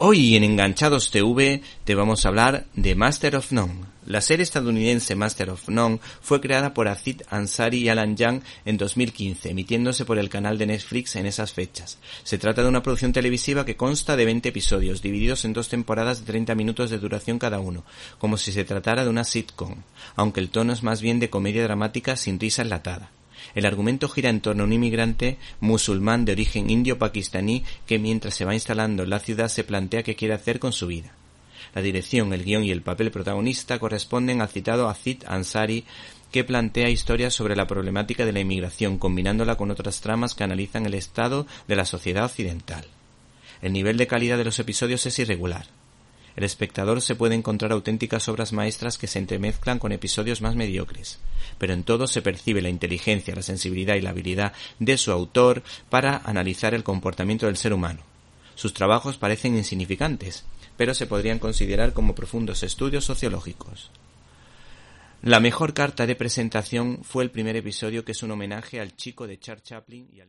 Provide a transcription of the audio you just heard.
Hoy en Enganchados TV te vamos a hablar de Master of None. La serie estadounidense Master of None fue creada por Aziz Ansari y Alan Young en 2015, emitiéndose por el canal de Netflix en esas fechas. Se trata de una producción televisiva que consta de 20 episodios, divididos en dos temporadas de 30 minutos de duración cada uno, como si se tratara de una sitcom, aunque el tono es más bien de comedia dramática sin risa enlatada. El argumento gira en torno a un inmigrante musulmán de origen indio-pakistaní que mientras se va instalando en la ciudad se plantea qué quiere hacer con su vida. La dirección, el guion y el papel protagonista corresponden al citado Azid Ansari, que plantea historias sobre la problemática de la inmigración, combinándola con otras tramas que analizan el estado de la sociedad occidental. El nivel de calidad de los episodios es irregular el espectador se puede encontrar auténticas obras maestras que se entremezclan con episodios más mediocres, pero en todo se percibe la inteligencia, la sensibilidad y la habilidad de su autor para analizar el comportamiento del ser humano. Sus trabajos parecen insignificantes, pero se podrían considerar como profundos estudios sociológicos. La mejor carta de presentación fue el primer episodio que es un homenaje al chico de Charles Chaplin y al